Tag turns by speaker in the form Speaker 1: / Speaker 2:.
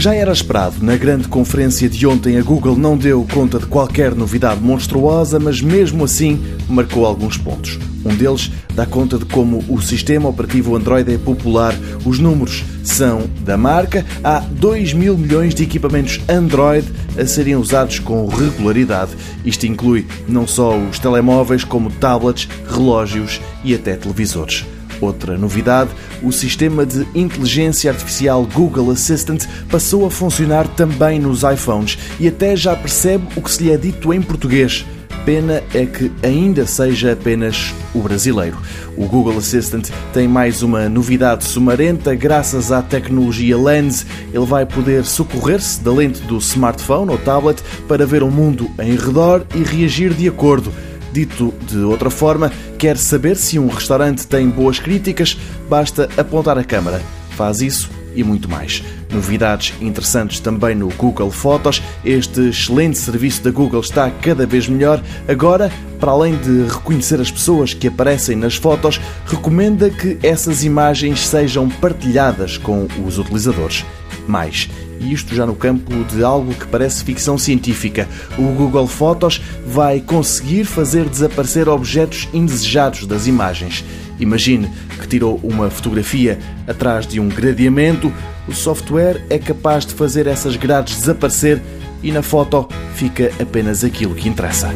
Speaker 1: Já era esperado, na grande conferência de ontem a Google não deu conta de qualquer novidade monstruosa, mas mesmo assim marcou alguns pontos. Um deles dá conta de como o sistema operativo Android é popular. Os números são da marca. Há 2 mil milhões de equipamentos Android a serem usados com regularidade. Isto inclui não só os telemóveis, como tablets, relógios e até televisores. Outra novidade, o sistema de inteligência artificial Google Assistant passou a funcionar também nos iPhones e até já percebe o que se lhe é dito em português. Pena é que ainda seja apenas o brasileiro. O Google Assistant tem mais uma novidade sumarenta. Graças à tecnologia Lens, ele vai poder socorrer-se da lente do smartphone ou tablet para ver o mundo em redor e reagir de acordo. Dito de outra forma, quer saber se um restaurante tem boas críticas, basta apontar a câmara. Faz isso e muito mais. Novidades interessantes também no Google Fotos. Este excelente serviço da Google está cada vez melhor. Agora, para além de reconhecer as pessoas que aparecem nas fotos, recomenda que essas imagens sejam partilhadas com os utilizadores. Mais, e isto já no campo de algo que parece ficção científica. O Google Fotos vai conseguir fazer desaparecer objetos indesejados das imagens. Imagine que tirou uma fotografia atrás de um gradeamento, o software é capaz de fazer essas grades desaparecer e na foto fica apenas aquilo que interessa.